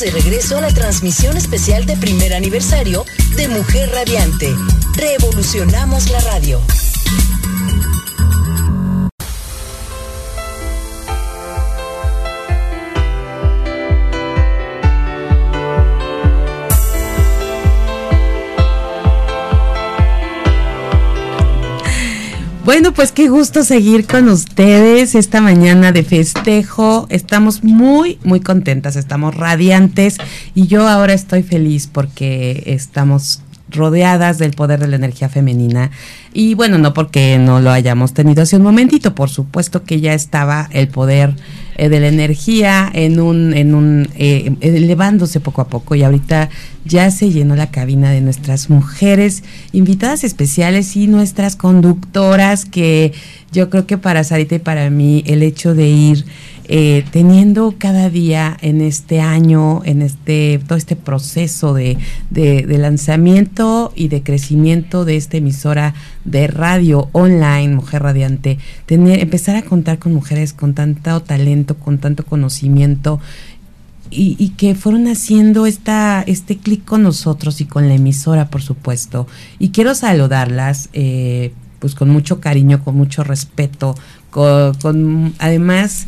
de regreso a la transmisión especial de primer aniversario de Mujer Radiante. Revolucionamos la radio. Bueno, pues qué gusto seguir con ustedes esta mañana de festejo. Estamos muy, muy contentas, estamos radiantes y yo ahora estoy feliz porque estamos rodeadas del poder de la energía femenina. Y bueno, no porque no lo hayamos tenido hace un momentito, por supuesto que ya estaba el poder eh, de la energía en un, en un, eh, elevándose poco a poco y ahorita ya se llenó la cabina de nuestras mujeres invitadas especiales y nuestras conductoras que yo creo que para Sarita y para mí el hecho de ir eh, teniendo cada día en este año, en este todo este proceso de, de, lanzamiento y de crecimiento de esta emisora de radio online, Mujer Radiante, empezar a contar con mujeres con tanto talento, con tanto conocimiento. Y, que fueron haciendo esta, este clic con nosotros y con la emisora, por supuesto. Y quiero saludarlas, eh, pues con mucho cariño, con mucho respeto, con además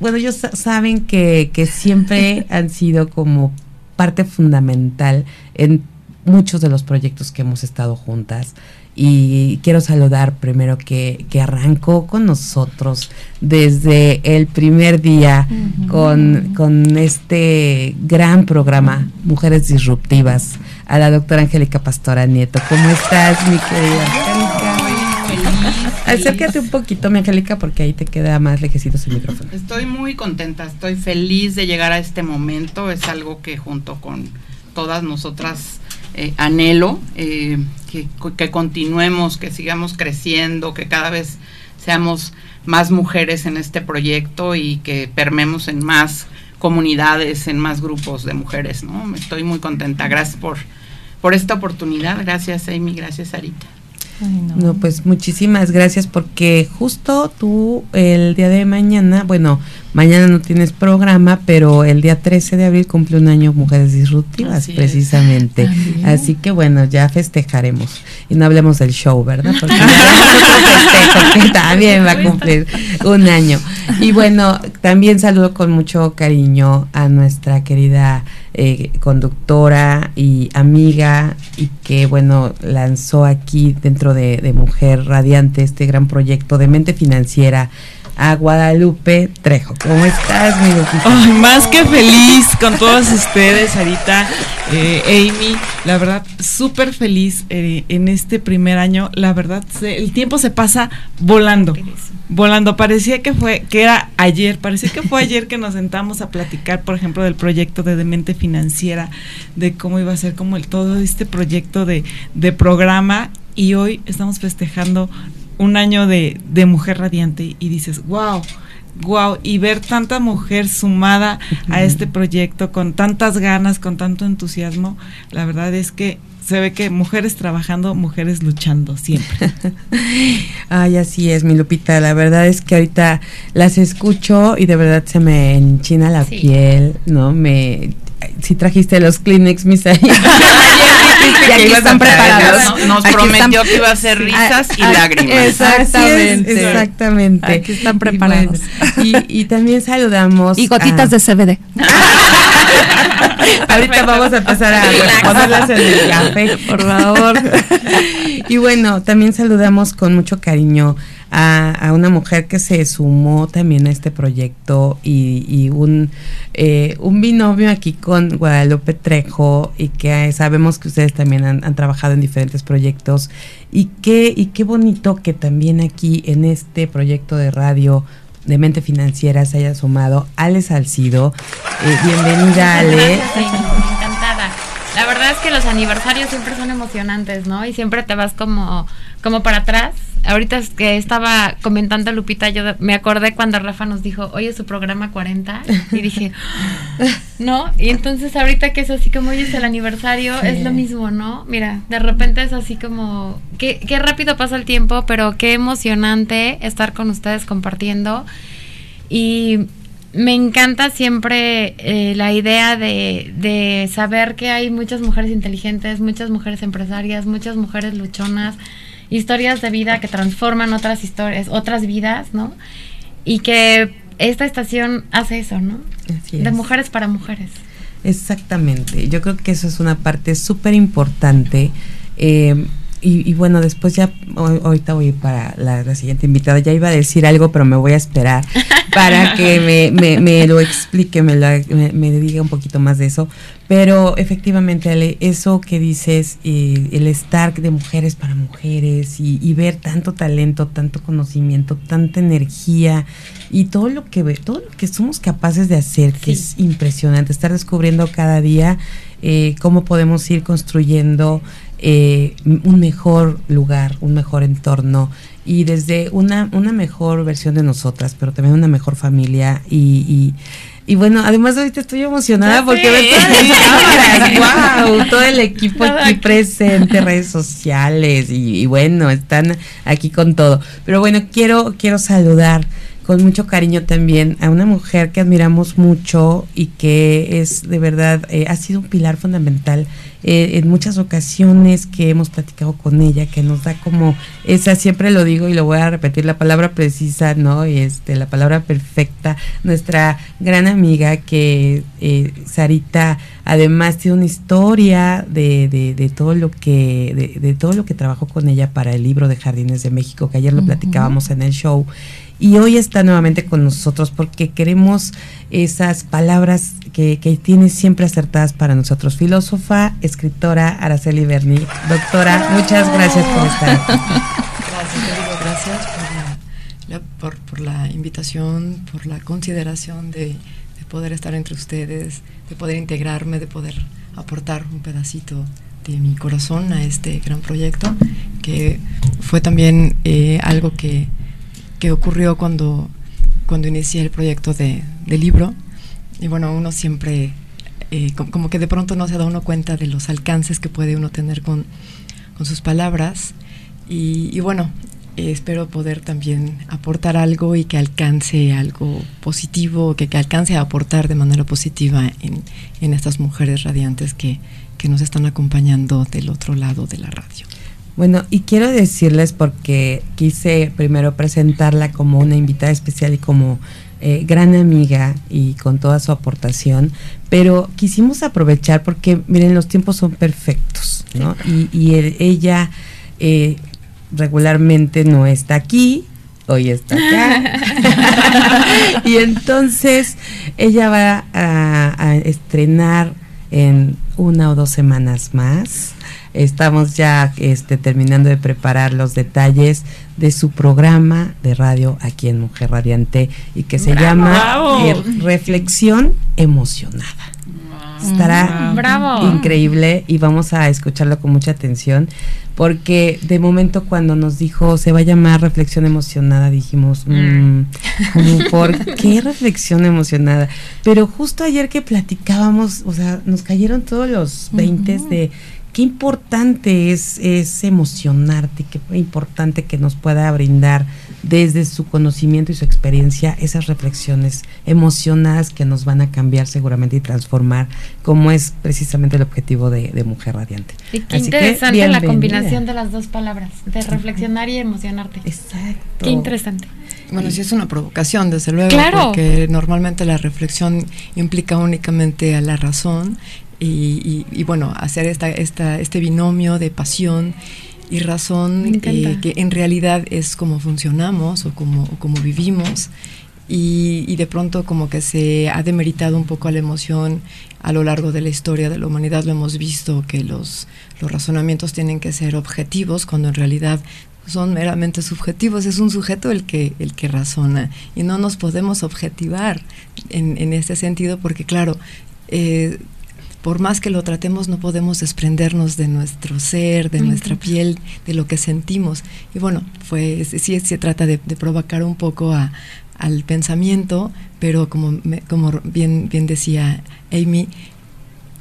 bueno, ellos saben que, que siempre han sido como parte fundamental en muchos de los proyectos que hemos estado juntas. Y quiero saludar primero que, que arrancó con nosotros desde el primer día con, con, este gran programa, Mujeres Disruptivas, a la doctora Angélica Pastora Nieto. ¿Cómo estás, mi querida Acércate un poquito, mi Angélica, porque ahí te queda más lejecito el micrófono. Estoy muy contenta, estoy feliz de llegar a este momento. Es algo que junto con todas nosotras eh, anhelo, eh, que, que continuemos, que sigamos creciendo, que cada vez seamos más mujeres en este proyecto y que permemos en más comunidades, en más grupos de mujeres, ¿no? Estoy muy contenta. Gracias por, por esta oportunidad. Gracias, Amy. Gracias, Arita no. pues muchísimas gracias porque justo tú el día de mañana, bueno, mañana no tienes programa, pero el día 13 de abril cumple un año Mujeres Disruptivas, precisamente. Así que bueno, ya festejaremos. Y no hablemos del show, ¿verdad? Porque también va a cumplir un año. Y bueno, también saludo con mucho cariño a nuestra querida eh, conductora y amiga y que bueno lanzó aquí dentro de, Mujer Radiante este gran proyecto de mente financiera a Guadalupe Trejo. ¿Cómo estás, mi Ay, más que feliz con todos ustedes, Sarita, eh, Amy. La verdad, súper feliz eh, en este primer año. La verdad, el tiempo se pasa volando. Volando. Parecía que fue, que era ayer, parecía que fue ayer que nos sentamos a platicar, por ejemplo, del proyecto de Demente Financiera, de cómo iba a ser como el todo este proyecto de, de programa y hoy estamos festejando un año de, de mujer radiante y dices, wow, wow, y ver tanta mujer sumada a este proyecto con tantas ganas, con tanto entusiasmo, la verdad es que se ve que mujeres trabajando, mujeres luchando siempre. Ay, así es, mi Lupita. La verdad es que ahorita las escucho y de verdad se me enchina la piel, ¿no? Me si trajiste los Kleenex, mis ahí. y aquí están preparados. Nos, prometió que iba a ser risas y lágrimas. Exactamente. exactamente. Aquí están preparados. Y, también saludamos. Y gotitas de CBD. Ahorita vamos a empezar a ponerlas en el café, por favor. y bueno, también saludamos con mucho cariño a, una mujer que se sumó también a este proyecto y, un, eh, un binomio aquí con Guadalupe Trejo y que sabemos que ustedes también han, trabajado en diferentes proyectos. Y qué, y qué bonito que también aquí en este proyecto de radio de Mente Financiera se haya sumado Ale Salcido. Eh, bienvenida Ale. La verdad es que los aniversarios siempre son emocionantes, ¿no? Y siempre te vas como, como para atrás ahorita es que estaba comentando Lupita, yo me acordé cuando Rafa nos dijo, oye, su programa 40, y dije, ¿no? Y entonces ahorita que es así como hoy es el aniversario, es lo mismo, ¿no? Mira, de repente es así como, qué, qué rápido pasa el tiempo, pero qué emocionante estar con ustedes compartiendo. Y me encanta siempre eh, la idea de, de, saber que hay muchas mujeres inteligentes, muchas mujeres empresarias, muchas mujeres luchonas, historias de vida que transforman otras historias, otras vidas, ¿no? Y que esta estación hace eso, ¿no? De mujeres para mujeres. Exactamente. Yo creo que eso es una parte súper importante. Eh, y, bueno, después ya, ahorita voy para la, siguiente invitada. Ya iba a decir algo, pero me voy a esperar para que me, me, lo explique, me, me, diga un poquito más de eso. Pero efectivamente, Ale, eso que dices, eh, el estar de mujeres para mujeres y, ver tanto talento, tanto conocimiento, tanta energía y todo lo que todo lo que somos capaces de hacer, que es impresionante, estar descubriendo cada día eh, cómo podemos ir construyendo eh, un mejor lugar, un mejor entorno y desde una, una mejor versión de nosotras, pero también una mejor familia y, y, bueno, además ahorita estoy emocionada porque veo todas las cámaras, wow, todo el equipo aquí presente, redes sociales y, y, bueno, están aquí con todo. Pero bueno, quiero, quiero saludar con mucho cariño también a una mujer que admiramos mucho y que es de verdad, eh, ha sido un pilar fundamental eh, en muchas ocasiones que hemos platicado con ella, que nos da como esa, siempre lo digo y lo voy a repetir, la palabra precisa, ¿no? Este, la palabra perfecta, nuestra gran amiga que eh, Sarita además tiene una historia de, de, todo lo que, de, todo lo que trabajó con ella para el libro de Jardines de México, que ayer lo platicábamos en el show y hoy está nuevamente con nosotros porque queremos esas palabras que, tiene siempre acertadas para nosotros. Filósofa, escritora Araceli Berni. Doctora, muchas gracias por estar aquí. Gracias, gracias por la, por, la, invitación, por la consideración de, de poder estar entre ustedes, de poder integrarme, de poder aportar un pedacito de mi corazón a este gran proyecto, que fue también eh, algo que que ocurrió cuando, cuando inicié el proyecto de, libro. Y bueno, uno siempre, eh, como, que de pronto no se da uno cuenta de los alcances que puede uno tener con, sus palabras. Y, bueno, espero poder también aportar algo y que alcance algo positivo, que, que alcance a aportar de manera positiva en, en estas mujeres radiantes que, que nos están acompañando del otro lado de la radio. Bueno, y quiero decirles porque quise primero presentarla como una invitada especial y como eh, gran amiga y con toda su aportación, pero quisimos aprovechar porque, miren, los tiempos son perfectos, ¿no? Y, ella eh, regularmente no está aquí, hoy está acá. y entonces ella va a estrenar en una o dos semanas más. Estamos ya este, terminando de preparar los detalles de su programa de radio aquí en Mujer Radiante y que se llama Reflexión Emocionada. Estará increíble y vamos a escucharlo con mucha atención porque de momento cuando nos dijo se va a llamar reflexión emocionada dijimos mm, mm. ¿por qué reflexión emocionada? Pero justo ayer que platicábamos, o sea, nos cayeron todos los veintes de qué importante es, es emocionarte, qué importante que nos pueda brindar desde su conocimiento y su experiencia esas reflexiones emocionadas que nos van a cambiar seguramente y transformar, como es precisamente el objetivo de, Mujer Radiante. Y qué interesante la combinación de las dos palabras, de reflexionar y emocionarte. Exacto. Qué interesante. Bueno, sí es una provocación, desde luego, porque normalmente la reflexión implica únicamente a la razón y, bueno, hacer esta, esta, este binomio de pasión y razón eh, que en realidad es como funcionamos o como, como vivimos. Y, de pronto como que se ha demeritado un poco a la emoción a lo largo de la historia de la humanidad. Lo hemos visto que los, los razonamientos tienen que ser objetivos cuando en realidad son meramente subjetivos, es un sujeto el que, el que razona. Y no nos podemos objetivar en, en este sentido porque claro, eh, por más que lo tratemos, no podemos desprendernos de nuestro ser, de nuestra piel, de lo que sentimos. Y bueno, pues sí se trata de, provocar un poco al pensamiento, pero como, como bien, bien decía Amy,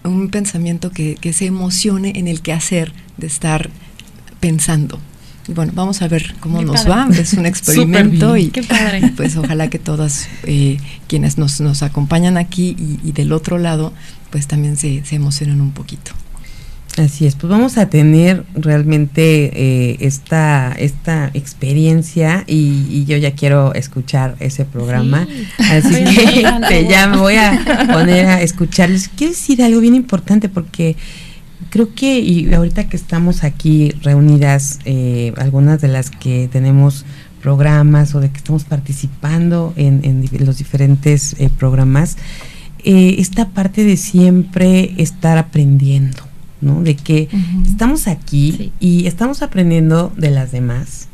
un pensamiento que, se emocione en el quehacer de estar pensando. Bueno, vamos a ver cómo nos va. Es un experimento y, pues ojalá que todas eh, quienes nos, nos acompañan aquí y, del otro lado, pues también se, se emocionen un poquito. Así es, pues vamos a tener realmente eh, esta, esta experiencia y, yo ya quiero escuchar ese programa. Así que ya me voy a poner a escucharles. Quiero decir algo bien importante porque creo que, y ahorita que estamos aquí reunidas, eh, algunas de las que tenemos programas o de que estamos participando en, los diferentes eh, programas, esta parte de siempre estar aprendiendo ¿no? De que estamos aquí y estamos aprendiendo de las demás,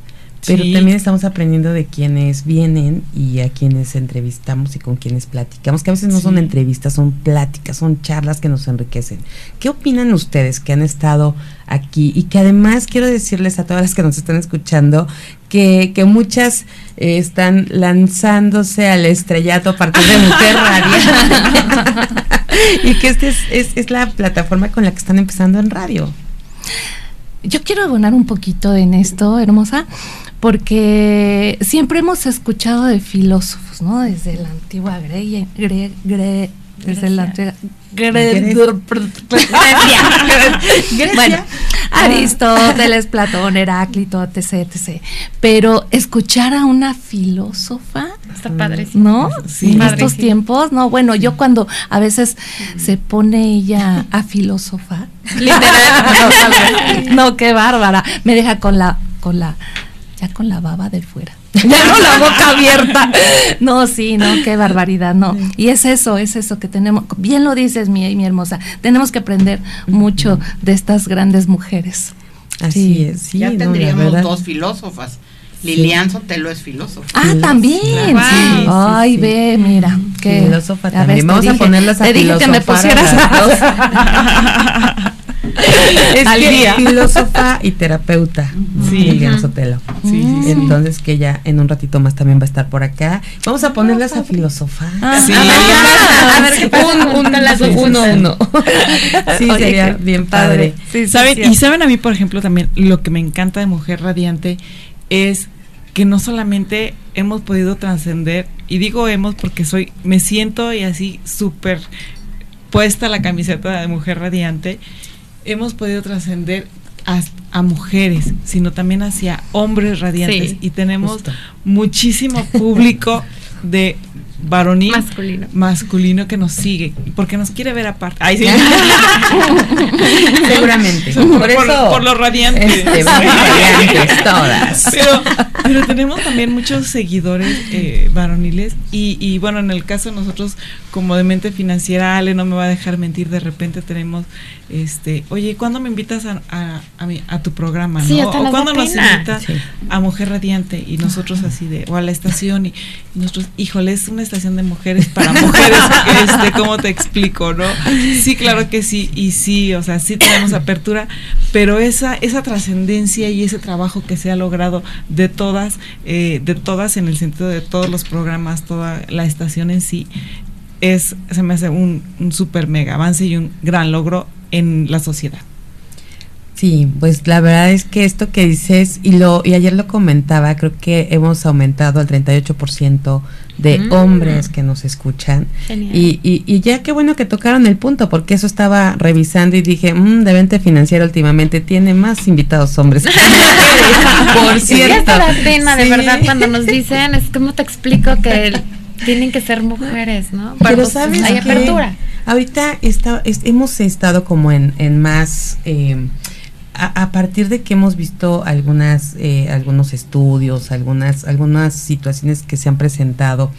pero también estamos aprendiendo de quienes vienen y a quienes entrevistamos y con quienes platicamos, que a veces no son entrevistas, son pláticas, son charlas que nos enriquecen. ¿Qué opinan ustedes que han estado aquí? Y que además quiero decirles a todas las que nos están escuchando que, que muchas eh, están lanzándose al estrellato a partir de Mujer Radio. y que esta es, es, es la plataforma con la que están empezando en radio. Yo quiero abonar un poquito en esto, hermosa, porque siempre hemos escuchado de filósofos, ¿no? Desde la antigua Grecia, desde la antigua Grecia. Aristóteles, Platón, Heráclito, etc, etc. Pero escuchar a una filósofa está padre, ¿no? Sí. En estos tiempos, no, bueno, yo cuando a veces se pone ella a filósofa, no, qué bárbara, me deja con la con la ya con la baba de fuera. Ya no la boca abierta. No, sí, no, qué barbaridad, no. Y es eso, es eso que tenemos, bien lo dices, mi, mi hermosa, tenemos que aprender mucho de estas grandes mujeres. Así es, sí. Ya tendríamos dos filósofas. Lilian Sotelo es filósofa. Ah, también. Ay, ve, mira. Qué, filósofa también. Vamos a ponerlas a Te dije que me pusieras es que filósofa y terapeuta, sí. Lilian Sotelo. Sí, Entonces que ella en un ratito más también va a estar por acá. Vamos a ponerlas a filosofar. Ah, sí. A ver, qué pasa un, un, uno, uno. Sí, sería bien padre. ¿Saben? Y saben a mí, por ejemplo, también lo que me encanta de Mujer Radiante es que no solamente hemos podido trascender, y digo hemos porque soy, me siento y así súper puesta la camiseta de Mujer Radiante, hemos podido trascender a, mujeres, sino también hacia hombres radiantes. y tenemos muchísimo público de varonil masculino. masculino que nos sigue porque nos quiere ver aparte. Sí. seguramente. Por, eso por, los radiantes, este, radiantes todas. Pero, pero tenemos también muchos seguidores eh, varoniles y, y, bueno en el caso de nosotros como de mente financiera Ale no me va a dejar mentir de repente tenemos este oye ¿cuándo me invitas a, a, a, tu programa sí, ¿no? o cuándo nos invitas a Mujer Radiante y nosotros así de o a la estación y, y nosotros híjole es una estación de mujeres para mujeres, este, ¿cómo te explico, no? Sí, claro que sí, y sí, o sea, sí tenemos apertura, pero esa, esa trascendencia y ese trabajo que se ha logrado de todas, eh, de todas en el sentido de todos los programas, toda la estación en sí, es, se me hace un, un super mega avance y un gran logro en la sociedad. Sí, pues la verdad es que esto que dices, y lo y ayer lo comentaba, creo que hemos aumentado al 38% de mm. hombres que nos escuchan. Y, y, y, ya qué bueno que tocaron el punto, porque eso estaba revisando y dije, mmm, de venta financiera últimamente tiene más invitados hombres. Por cierto. Es la pena, de verdad, cuando nos dicen, es como te explico que tienen que ser mujeres, ¿no? Pero, pues, sabes hay apertura. Ahorita está, hemos estado como en, en más... Eh, a, partir de que hemos visto algunas, eh, algunos estudios, algunas, algunas situaciones que se han presentado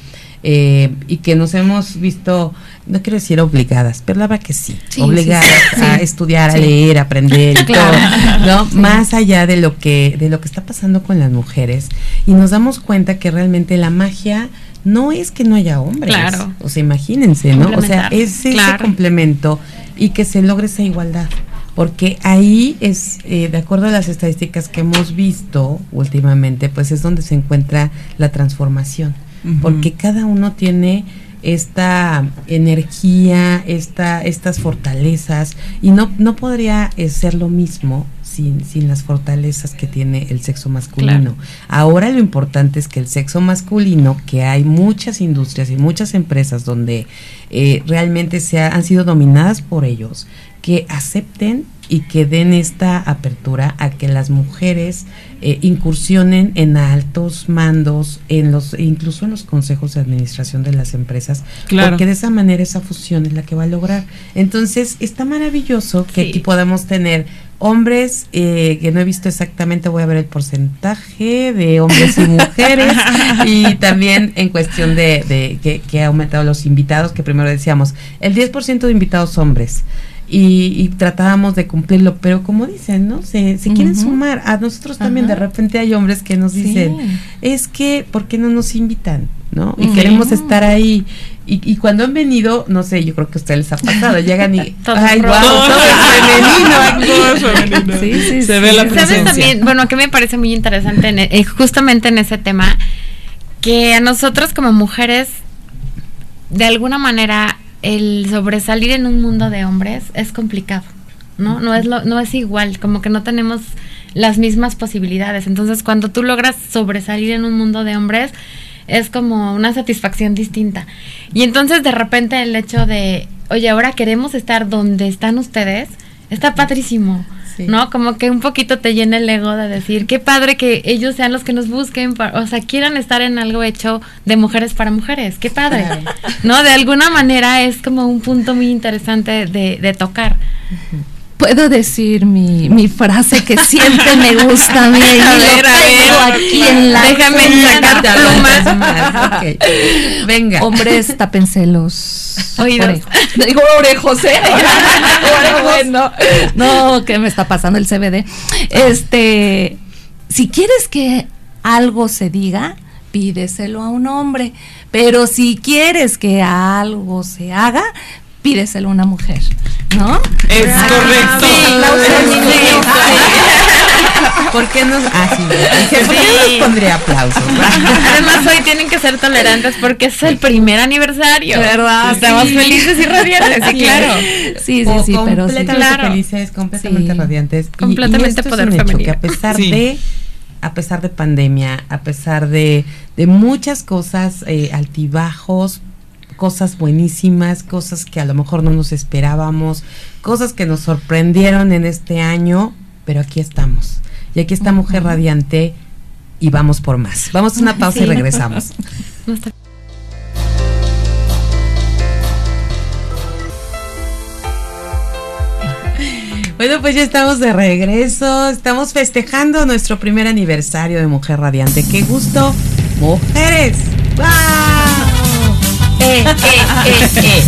eh, y que nos hemos visto, no quiero decir obligadas, pero la verdad que sí, obligadas a estudiar, a leer, a aprender y todo, ¿no? Más allá de lo que, de lo que está pasando con las mujeres, y nos damos cuenta que realmente la magia no es que no haya hombres. Claro. O sea, imagínense, ¿no? O sea, es ese complemento y que se logre esa igualdad porque ahí es, eh, de acuerdo a las estadísticas que hemos visto últimamente, pues es donde se encuentra la transformación, porque cada uno tiene esta energía, esta, estas fortalezas, y no, no podría eh, ser lo mismo sin, sin las fortalezas que tiene el sexo masculino. Ahora lo importante es que el sexo masculino, que hay muchas industrias y muchas empresas donde eh, realmente se han sido dominadas por ellos, que acepten y que den esta apertura a que las mujeres eh, incursionen en altos mandos, en los incluso en los consejos de administración de las empresas, porque de esa manera esa fusión es la que va a lograr. Entonces está maravilloso que aquí podamos tener hombres, eh, que no he visto exactamente, voy a ver el porcentaje de hombres y mujeres, y también en cuestión de, de que, que, ha aumentado los invitados, que primero decíamos, el 10% de invitados hombres y, tratábamos de cumplirlo, pero como dicen, ¿no? Se, se quieren sumar. A nosotros también de repente hay hombres que nos dicen, es que, ¿por qué no nos invitan? ¿No? Y queremos estar ahí. Y, y, cuando han venido, no sé, yo creo que a ustedes les ha pasado, llegan y ay, wow, todo es femenino, Sí, sí, se ve la presencia. ¿Sabes también? Bueno, que me parece muy interesante eh, justamente en ese tema que a nosotros como mujeres de alguna manera el sobresalir en un mundo de hombres es complicado, ¿no? No es, lo, no es igual, como que no tenemos las mismas posibilidades. Entonces, cuando tú logras sobresalir en un mundo de hombres, es como una satisfacción distinta. Y entonces, de repente, el hecho de, oye, ahora queremos estar donde están ustedes, está padrísimo. ¿No? Como que un poquito te llena el ego de decir, qué padre que ellos sean los que nos busquen, o sea, quieran estar en algo hecho de mujeres para mujeres, qué padre, ¿no? De alguna manera es como un punto muy interesante de, de tocar puedo decir mi, mi frase que siempre me gusta a mí. A ver, a ver. Aquí en la Déjame sacar plumas. Venga. Hombres, tápense los oídos. Digo orejos, ¿eh? bueno. No, ¿qué me está pasando el CBD? Este, si quieres que algo se diga, pídeselo a un hombre. Pero si quieres que algo se haga, pídeselo a una mujer, ¿no? Es correcto. ¿Por qué nos.? Ah, sí. sí. pondría aplausos. Además, hoy tienen que ser tolerantes porque es el primer aniversario. ¿Verdad? Estamos felices y radiantes, sí, claro. Sí, sí, sí, pero sí. Completamente felices, completamente radiantes. Completamente y, poder femenino. Que a pesar de a pesar de pandemia, a pesar de, de muchas cosas eh, altibajos, cosas buenísimas, cosas que a lo mejor no nos esperábamos, cosas que nos sorprendieron en este año, pero aquí estamos. Y aquí está Mujer Radiante y vamos por más. Vamos a una pausa y regresamos. Bueno, pues ya estamos de regreso. Estamos festejando nuestro primer aniversario de Mujer Radiante. ¡Qué gusto! ¡Mujeres! eh, eh, eh, eh.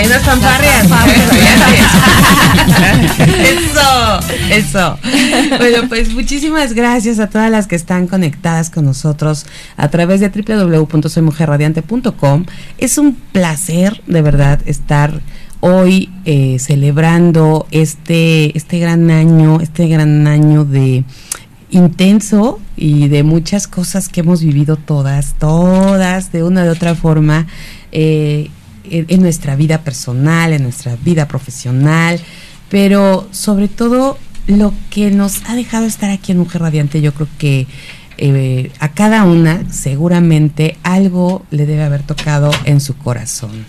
Están Eso, eso. Bueno, pues muchísimas gracias a todas las que están conectadas con nosotros a través de www.soymujerradiante.com. Es un placer, de verdad, estar hoy eh, celebrando este, este gran año, este gran año de intenso y de muchas cosas que hemos vivido todas, todas, de una de otra forma, eh, en, nuestra vida personal, en nuestra vida profesional, pero sobre todo lo que nos ha dejado estar aquí en Mujer Radiante, yo creo que eh, a cada una seguramente algo le debe haber tocado en su corazón.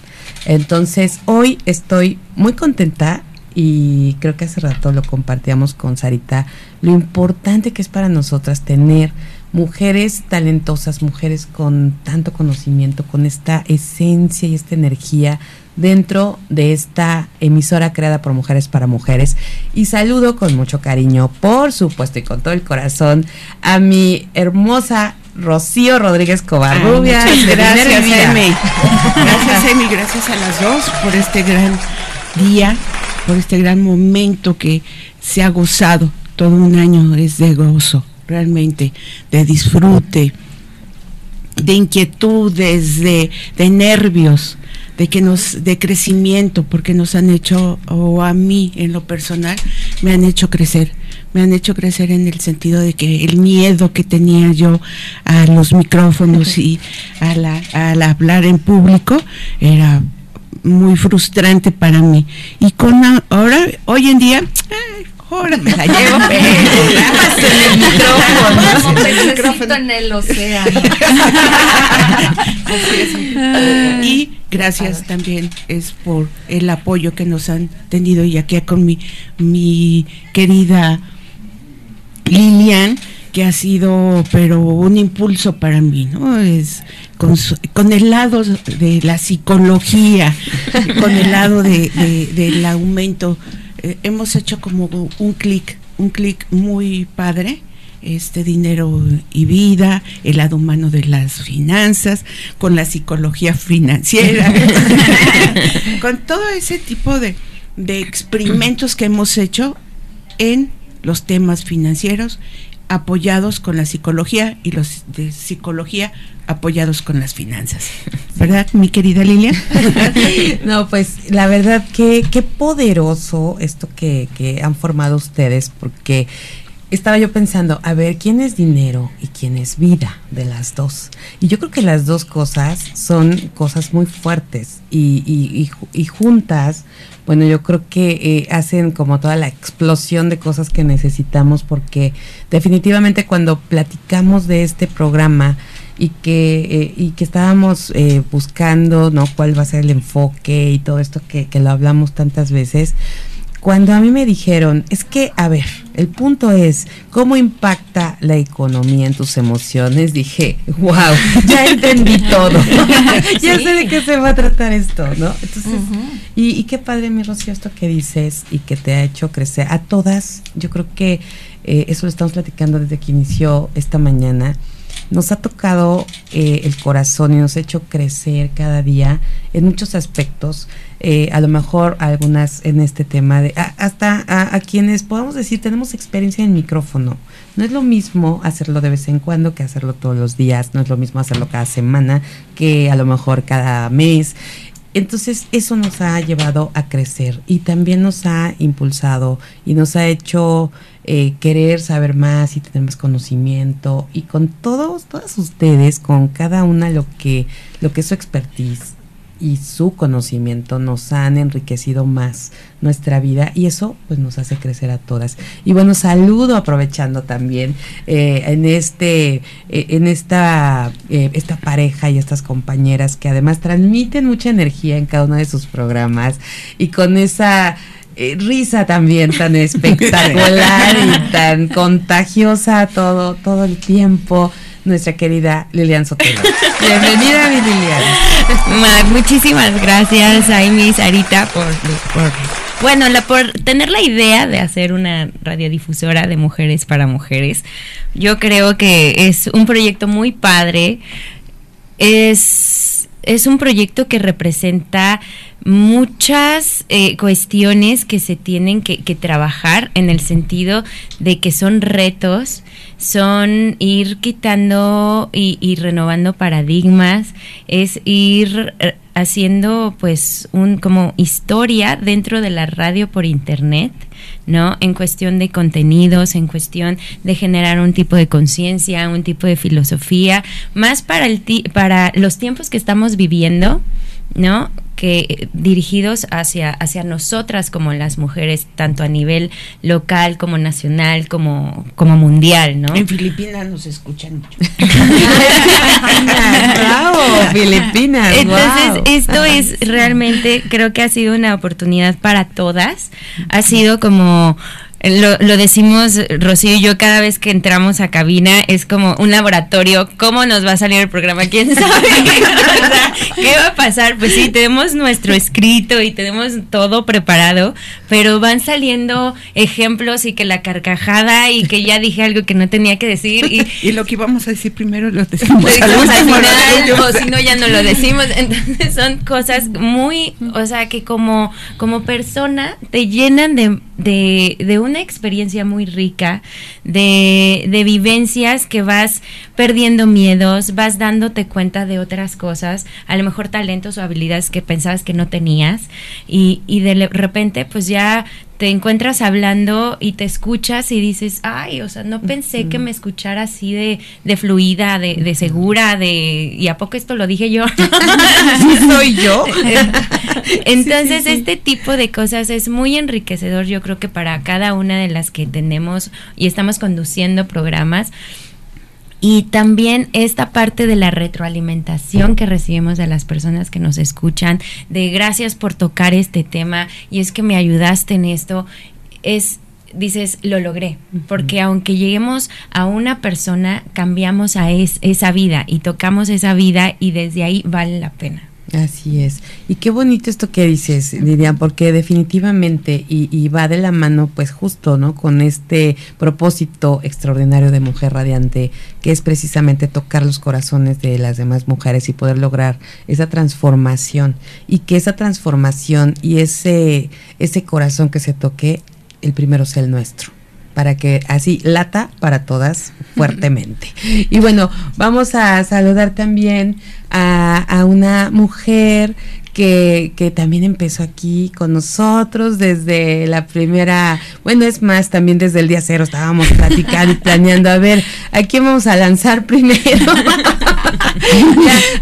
Entonces, hoy estoy muy contenta y creo que hace rato lo compartíamos con Sarita, lo importante que es para nosotras tener mujeres talentosas, mujeres con tanto conocimiento, con esta esencia y esta energía dentro de esta emisora creada por mujeres para mujeres. Y saludo con mucho cariño, por supuesto y con todo el corazón, a mi hermosa Rocío Rodríguez Covarrubias. gracias, Emi. Gracias, Emi. Gracias a las dos por este gran día por este gran momento que se ha gozado. Todo un año es de gozo, realmente, de disfrute, de inquietudes, de, de nervios, de que nos, de crecimiento, porque nos han hecho, o a mí en lo personal, me han hecho crecer me han hecho crecer en el sentido de que el miedo que tenía yo a los micrófonos y a la, al hablar en público era muy frustrante para mí. Y con ahora, hoy en día, ahora me la llevo, el micrófono. en el océano. Y gracias también es por el apoyo que nos han tenido y aquí con mi, mi querida Lilian que ha sido pero un impulso para mí, ¿no? Es con, el lado de la psicología, con el lado de, del aumento, eh, hemos hecho como un clic, un clic muy padre este dinero y vida, el lado humano de las finanzas, con la psicología financiera, con todo ese tipo de, de experimentos que hemos hecho en los temas financieros apoyados con la psicología y los de psicología apoyados con las finanzas. ¿Verdad, mi querida Lilia? no, pues la verdad que qué poderoso esto que, que han formado ustedes, porque estaba yo pensando, a ver, ¿quién es dinero y quién es vida de las dos? Y yo creo que las dos cosas son cosas muy fuertes y, y, y, juntas, bueno, yo creo que eh, hacen como toda la explosión de cosas que necesitamos porque definitivamente cuando platicamos de este programa y que, eh, y que estábamos eh, buscando, ¿no? Cuál va a ser el enfoque y todo esto que, que lo hablamos tantas veces, cuando a mí me dijeron, es que, a ver, el punto es cómo impacta la economía en tus emociones, dije, wow, ya entendí todo. ya sé de qué se va a tratar esto, ¿no? Entonces, y, qué padre, mi Rocío, esto que dices y que te ha hecho crecer. A todas, yo creo que eh, eso lo estamos platicando desde que inició esta mañana nos ha tocado eh, el corazón y nos ha hecho crecer cada día en muchos aspectos. Eh, a lo mejor algunas en este tema de hasta a, quienes podemos decir tenemos experiencia en micrófono. No es lo mismo hacerlo de vez en cuando que hacerlo todos los días, no es lo mismo hacerlo cada semana que a lo mejor cada mes. Entonces eso nos ha llevado a crecer y también nos ha impulsado y nos ha hecho eh, querer saber más y tener más conocimiento y con todos, todas ustedes, con cada una lo que, lo que es su expertise y su conocimiento nos han enriquecido más nuestra vida y eso pues nos hace crecer a todas. Y bueno saludo aprovechando también eh, en este eh, en esta esta pareja y estas compañeras que además transmiten mucha energía en cada uno de sus programas y con esa eh, risa también tan espectacular y tan contagiosa todo, todo el tiempo. Nuestra querida Lilian Sotelo. Bienvenida, mi Lilian. muchísimas gracias, Amy Sarita, por, bueno, por tener la idea de hacer una radiodifusora de mujeres para mujeres. Yo creo que es un proyecto muy padre. Es, es un proyecto que representa muchas eh, cuestiones que se tienen que, trabajar en el sentido de que son retos, son ir quitando y, y renovando paradigmas, es ir eh, haciendo pues un como historia dentro de la radio por internet, ¿no? En cuestión de contenidos, en cuestión de generar un tipo de conciencia, un tipo de filosofía, más para el para los tiempos que estamos viviendo, ¿no? Que dirigidos hacia, hacia nosotras como las mujeres, tanto a nivel local como nacional, como, como mundial, ¿no? En Filipinas nos escuchan mucho. Filipinas. Entonces, esto es realmente, creo que ha sido una oportunidad para todas. Ha sido como lo, lo, decimos Rocío y yo cada vez que entramos a cabina, es como un laboratorio, ¿cómo nos va a salir el programa? ¿Quién sabe? ¿Qué va a pasar? Pues sí, tenemos nuestro escrito y tenemos todo preparado, pero van saliendo ejemplos y que la carcajada y que ya dije algo que no tenía que decir. Y, y lo que íbamos a decir primero lo decimos, al, final, o si no ya no lo decimos. Entonces son cosas muy, o sea, que como, como persona te llenan de, de, de un una experiencia muy rica de, de vivencias que vas perdiendo miedos, vas dándote cuenta de otras cosas, a lo mejor talentos o habilidades que pensabas que no tenías y, y de repente pues ya te encuentras hablando y te escuchas y dices, ay, o sea, no pensé que me escuchara así de, de fluida, de, de, segura, de, ¿y a poco esto lo dije yo? soy yo. Entonces, este tipo de cosas es muy enriquecedor, yo creo que para cada una de las que tenemos y estamos conduciendo programas. Y también esta parte de la retroalimentación que recibimos de las personas que nos escuchan, de gracias por tocar este tema y es que me ayudaste en esto, es dices, lo logré, porque aunque lleguemos a una persona, cambiamos a esa vida y tocamos esa vida y desde ahí vale la pena. Así es. Y qué bonito esto que dices, Lidia, porque definitivamente, y, va de la mano, pues justo, ¿no? Con este propósito extraordinario de Mujer Radiante, que es precisamente tocar los corazones de las demás mujeres y poder lograr esa transformación. Y que esa transformación y ese, ese corazón que se toque, el primero sea el nuestro para que así lata para todas fuertemente. Y bueno, vamos a saludar también a, una mujer que, que, también empezó aquí con nosotros desde la primera, bueno, es más, también desde el día cero estábamos platicando y planeando, a ver, ¿a quién vamos a lanzar primero?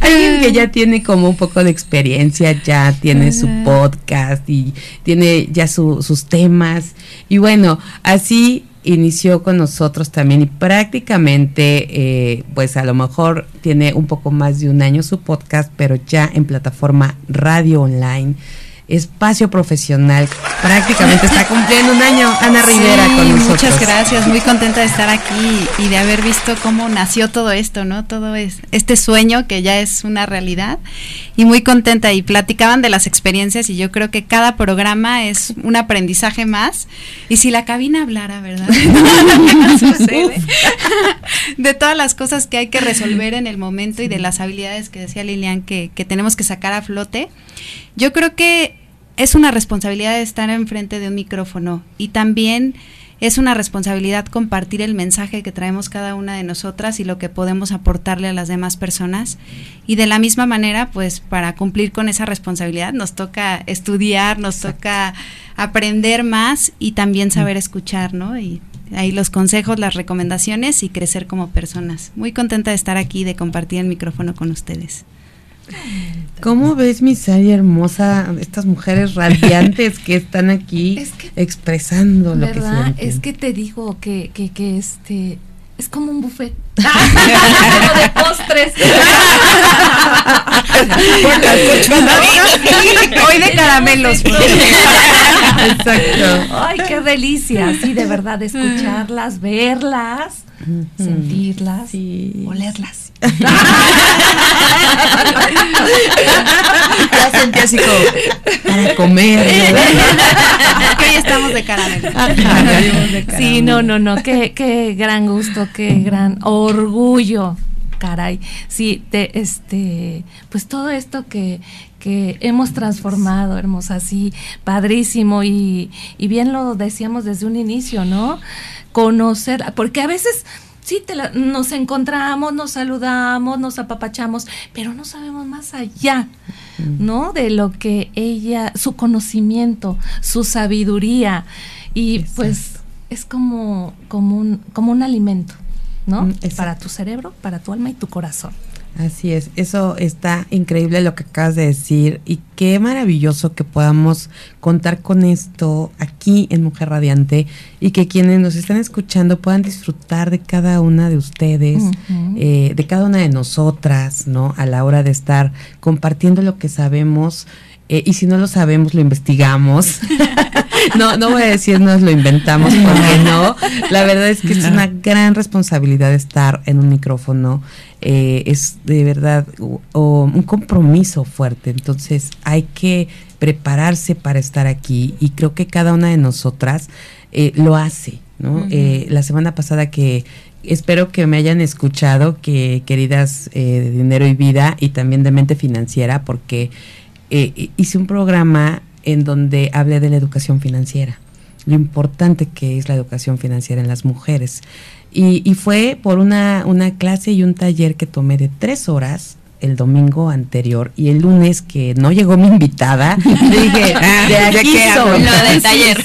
alguien que ya tiene como un poco de experiencia, ya tiene su podcast y tiene ya sus temas. Y bueno, así inició con nosotros también y prácticamente, eh, pues a lo mejor tiene un poco más de un año su podcast, pero ya en plataforma radio online espacio profesional. Prácticamente está cumpliendo un año Ana Rivera con nosotros. Muchas gracias, muy contenta de estar aquí y de haber visto cómo nació todo esto, ¿no? Todo es, este sueño que ya es una realidad y muy contenta y platicaban de las experiencias y yo creo que cada programa es un aprendizaje más y si la cabina hablara, ¿verdad? de todas las cosas que hay que resolver en el momento y de las habilidades que decía Lilian que, que tenemos que sacar a flote. Yo creo que es una responsabilidad estar enfrente de un micrófono y también es una responsabilidad compartir el mensaje que traemos cada una de nosotras y lo que podemos aportarle a las demás personas. Y de la misma manera, pues para cumplir con esa responsabilidad nos toca estudiar, nos toca aprender más y también saber escuchar, ¿no? Y ahí los consejos, las recomendaciones y crecer como personas. Muy contenta de estar aquí, de compartir el micrófono con ustedes. ¿Cómo ves, mi Sari hermosa, estas mujeres radiantes que están aquí expresando lo que sienten? Es que te digo que, que, que este es como un buffet. como de postres. Hoy de caramelos. Exacto. Ay, qué delicia. Sí, de verdad, escucharlas, verlas, sentirlas, olerlas ya sentí así como para comer. hoy estamos de caramelo. Sí, no, no, no. Qué, qué gran gusto, qué gran orgullo caray, sí, te, este, pues todo esto que, que hemos transformado, hermosa, sí, padrísimo, y, y bien lo decíamos desde un inicio, ¿no? Conocer, porque a veces sí, te nos encontramos, nos saludamos, nos apapachamos, pero no sabemos más allá, ¿no? De lo que ella, su conocimiento, su sabiduría, y pues es como, como, un, como un alimento, ¿no? Mm, para tu cerebro, para tu alma y tu corazón. Así es, eso está increíble lo que acabas de decir y qué maravilloso que podamos contar con esto aquí en Mujer Radiante y que quienes nos están escuchando puedan disfrutar de cada una de ustedes, eh, de cada una de nosotras, ¿no? A la hora de estar compartiendo lo que sabemos eh, y si no lo sabemos lo investigamos. no, no voy a decir nos lo inventamos porque no. La verdad es que es una gran responsabilidad estar en un micrófono eh, es de verdad un compromiso fuerte. Entonces hay que prepararse para estar aquí y creo que cada una de nosotras eh, lo hace. ¿no? Eh, la semana pasada que espero que me hayan escuchado, que queridas de Dinero y Vida y también de Mente Financiera, porque hice un programa en donde hablé de la educación financiera, lo importante que es la educación financiera en las mujeres. Y, fue por una, una clase y un taller que tomé de tres horas el domingo anterior y el lunes que no llegó mi invitada, dije, ah, de aquí soy. Lo del taller.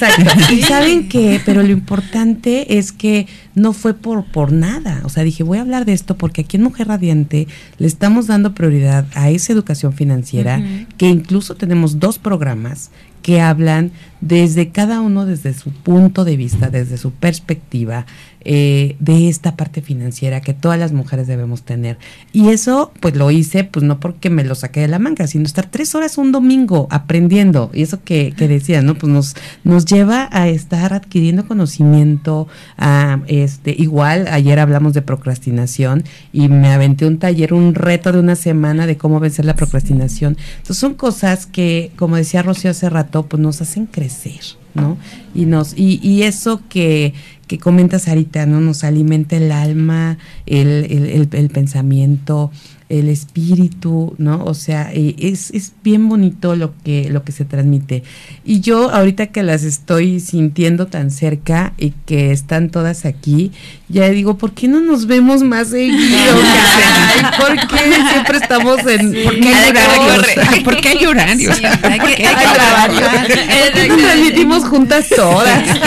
Y saben que, pero lo importante es que no fue por, por nada. O sea, dije, voy a hablar de esto porque aquí en Mujer Radiante le estamos dando prioridad a esa educación financiera, que incluso tenemos dos programas que hablan desde cada uno, desde su punto de vista, desde su perspectiva, eh, de esta parte financiera que todas las mujeres debemos tener. Y eso, pues lo hice, pues no porque me lo saqué de la manga, sino estar tres horas un domingo aprendiendo. Y eso que, que decía, ¿no? Pues nos, nos lleva a estar adquiriendo conocimiento. A, este, igual, ayer hablamos de procrastinación y me aventé un taller, un reto de una semana de cómo vencer la procrastinación. Entonces son cosas que, como decía Rocío hace rato, pues nos hacen crecer, ¿no? Y nos, y, y eso que que comentas ahorita, ¿no? Nos alimenta el alma, el, el, pensamiento, el espíritu, ¿no? O sea, eh, es, es, bien bonito lo que, lo que se transmite. Y yo ahorita que las estoy sintiendo tan cerca y que están todas aquí, ya digo, ¿por qué no nos vemos más seguido? ¿Por qué siempre estamos en... ¿Por qué hay horarios? ¿Por qué hay horarios? hay que, hay nos transmitimos juntas todas?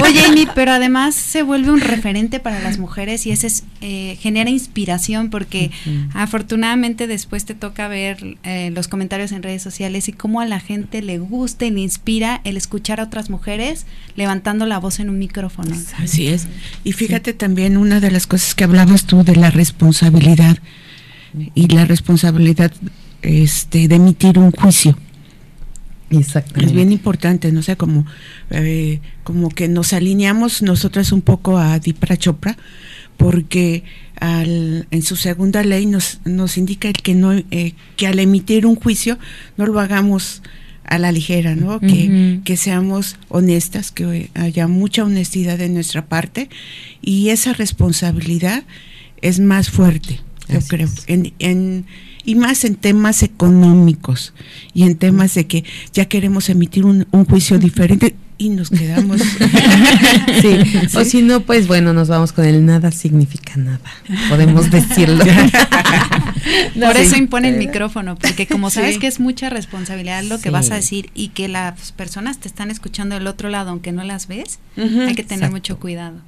Oye, Amy, pero además se vuelve un referente para las mujeres y ese es, eh, genera inspiración porque afortunadamente afortunadamente después te toca ver eh, los comentarios en redes sociales y cómo a la gente le gusta y le inspira el escuchar a otras mujeres levantando la voz en un micrófono. Así es. Y fíjate también una de las cosas que hablabas tú de la responsabilidad y la responsabilidad este, de emitir un juicio. Exactamente. Es bien importante, no sé, como, eh, como que nos alineamos nosotras un poco a Dipra Chopra, porque al, en su segunda ley nos, nos indica el que no eh, que al emitir un juicio no lo hagamos a la ligera, ¿no? que, que, seamos honestas, que haya mucha honestidad de nuestra parte y esa responsabilidad es más fuerte, yo creo, en, en, y más en temas económicos y en temas de que ya queremos emitir un, un juicio diferente y nos quedamos. sí. o si no, pues bueno, nos vamos con el nada significa nada, podemos decirlo. Por eso impone el micrófono, porque como sabes que es mucha responsabilidad lo que vas a decir y que las personas te están escuchando del otro lado, aunque no las ves, hay que tener mucho cuidado.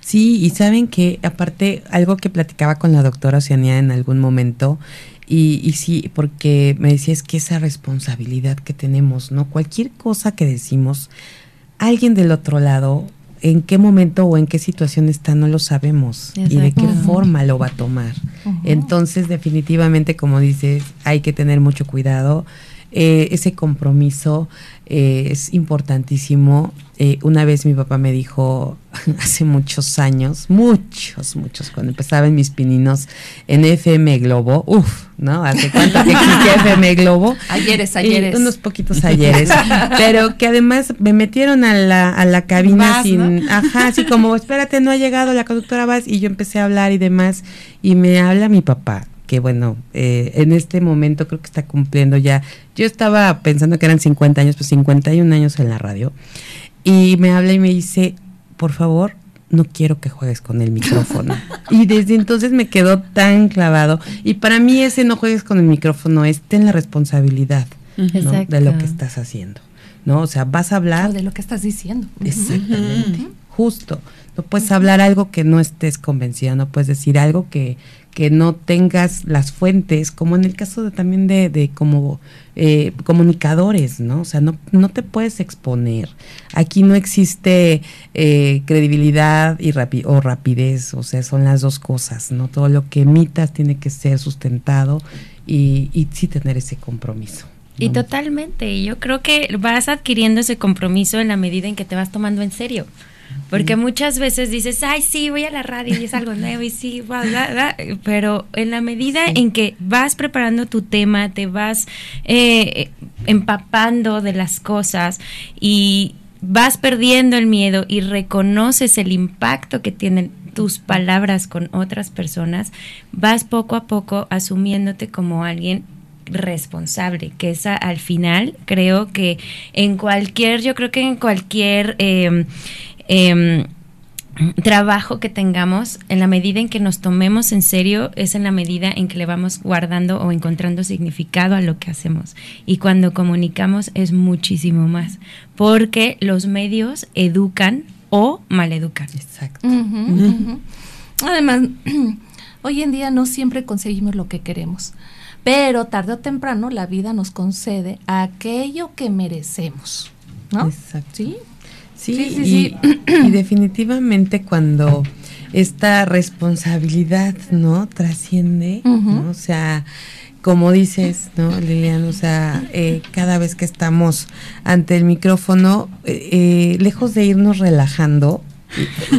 Sí, y saben que aparte, algo que platicaba con la doctora Oceanía en algún momento, y, y, sí, porque me decía es que esa responsabilidad que tenemos, ¿no? Cualquier cosa que decimos, alguien del otro lado, en qué momento o en qué situación está, no lo sabemos. Y de qué forma lo va a tomar. Entonces, definitivamente, como dices, hay que tener mucho cuidado. Eh, ese compromiso eh, es importantísimo. Eh, una vez mi papá me dijo, hace muchos años, muchos, muchos, cuando empezaba en mis pininos en FM Globo, uff, ¿no? ¿Hace cuánto que existía FM Globo? Ayeres, ayeres. unos poquitos ayeres. pero que además me metieron a la, a la cabina sin, ajá, así como, espérate, no ha llegado la conductora Vas, y yo empecé a hablar y demás, y me habla mi papá que bueno, eh, en este momento creo que está cumpliendo ya, yo estaba pensando que eran 50 años, pues 51 años en la radio, y me habla y me dice, por favor, no quiero que juegues con el micrófono. y desde entonces me quedó tan clavado. Y para mí ese no juegues con el micrófono es ten la responsabilidad de lo que estás haciendo. ¿no? O sea, vas a hablar... de lo que estás diciendo. Exactamente. Justo. No puedes hablar algo que no estés convencida, no puedes decir algo que, que no tengas las fuentes, como en el caso de, también de, de como eh, comunicadores, ¿no? O sea, no, no te puedes exponer. Aquí no existe eh, credibilidad y rapi o rapidez, o sea, son las dos cosas, ¿no? Todo lo que emitas tiene que ser sustentado y, y sí tener ese compromiso. Y totalmente, yo creo que vas adquiriendo ese compromiso en la medida en que te vas tomando en serio. Porque muchas veces dices, ay, sí, voy a la radio y es algo nuevo y sí, pero en la medida en que vas preparando tu tema, te vas eh, empapando de las cosas y vas perdiendo el miedo y reconoces el impacto que tienen tus palabras con otras personas, vas poco a poco asumiéndote como alguien responsable, que esa al final creo que en cualquier, yo creo que en cualquier... Eh, Em, trabajo que tengamos, en la medida en que nos tomemos en serio, es en la medida en que le vamos guardando o encontrando significado a lo que hacemos. Y cuando comunicamos es muchísimo más, porque los medios educan o maleducan. Exacto. Además, hoy en día no siempre conseguimos lo que queremos, pero tarde o temprano la vida nos concede aquello que merecemos. ¿no? Exacto. Sí, Sí, sí, y, definitivamente cuando esta responsabilidad, ¿no? Trasciende, ¿no? O sea, como dices, ¿no, Lilian? O sea, eh, cada vez que estamos ante el micrófono, eh, eh, lejos de irnos relajando,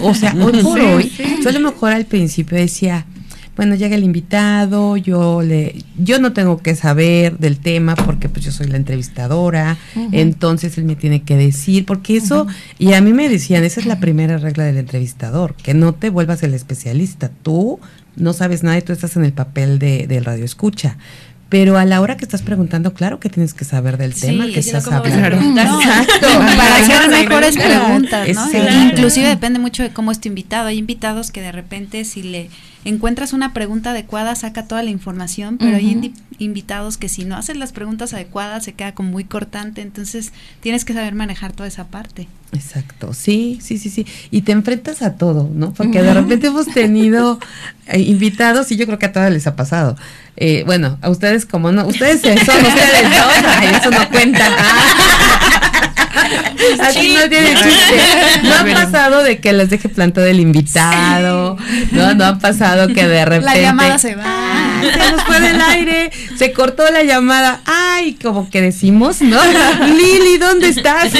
o sea, hoy por hoy, yo a lo mejor al principio decía, bueno, llega el invitado, yo le, yo no tengo que saber del tema porque pues yo soy la entrevistadora, entonces él me tiene que decir, porque eso, y a mí me decían, esa es la primera regla del entrevistador, que no te vuelvas el especialista, tú no sabes nada y tú estás en el papel de, del radio escucha. Pero a la hora que estás preguntando, claro que tienes que saber del tema que estás hablando. Exacto. Para hacer mejores preguntas, ¿no? Inclusive depende mucho de cómo es tu invitado. Hay invitados que de repente si le encuentras una pregunta adecuada, saca toda la información, pero hay invitados que si no hacen las preguntas adecuadas se queda como muy cortante, entonces tienes que saber manejar toda esa parte. Exacto, sí, sí, sí, sí. Y te enfrentas a todo, ¿no? Porque de repente hemos tenido eh, invitados y yo creo que a todas les ha pasado. Eh, bueno, a ustedes como no, ustedes son ustedes, ¿no? eso no cuenta. Así no tiene chiste. No ha pasado de que les deje plantado el invitado. No, no ha pasado que de repente. La llamada se va. se nos fue del aire. Se cortó la llamada. Ay, como que decimos, ¿no? Lili, ¿dónde estás? De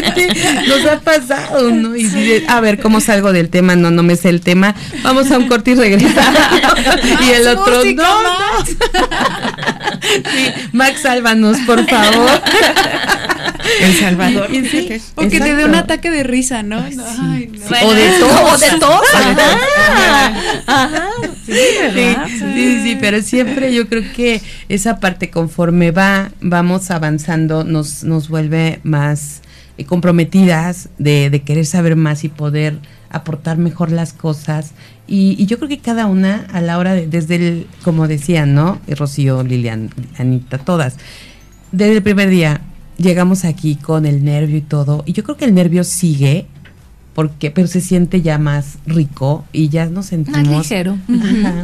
repente nos ha pasado, ¿no? Y a ver, ¿cómo salgo del tema? No, no me sé el tema. Vamos a un corte y regresamos. y el otro, no, no. Sí, Max, sálvanos, por favor. El Salvador. o que te dé un ataque de risa, ¿no? O de todo. O de todo. Sí, sí, pero siempre yo creo que esa parte conforme va, vamos avanzando, nos, nos vuelve más eh, comprometidas de, de querer saber más y poder aportar mejor las cosas. Y, yo creo que cada una a la hora de, desde el, como decían, ¿no? Rocío, Lilian, Anita, todas, desde el primer día, llegamos aquí con el nervio y todo, y yo creo que el nervio sigue, porque pero se siente ya más rico y ya nos sentimos más ligero,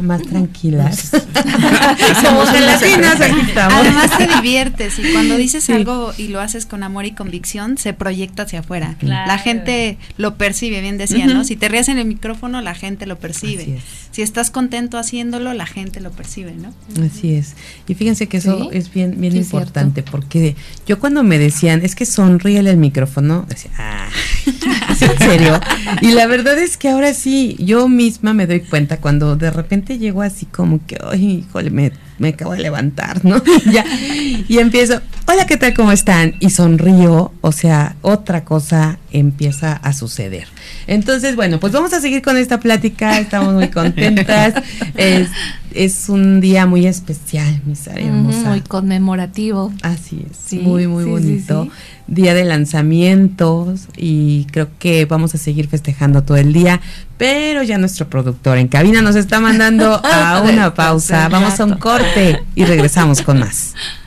más tranquilas. Somos gelatinas, aquí estamos. Además te diviertes y cuando dices algo y lo haces con amor y convicción, se proyecta hacia afuera. La gente lo percibe, bien decía, ¿no? Si te rías en el micrófono, la gente lo percibe. Si estás contento haciéndolo, la gente lo percibe, ¿no? Así es. Y fíjense que eso es bien bien importante porque yo cuando me decían, es que sonríele el micrófono, decía, ah, ¿en serio? Y la verdad es que ahora sí, yo misma me doy cuenta cuando de repente llego así como que, ay, híjole, me, me acabo de levantar, ¿no? ya, y empiezo, hola, ¿qué tal? ¿Cómo están? Y sonrío, o sea, otra cosa empieza a suceder. Entonces, bueno, pues vamos a seguir con esta plática, estamos muy contentas. Es, es un día muy especial, mis hermosa. Muy conmemorativo. Así es, muy, muy bonito. día de lanzamientos y creo que vamos a seguir festejando todo el día, pero ya nuestro productor en cabina nos está mandando a una pausa. Vamos a un corte y regresamos con más.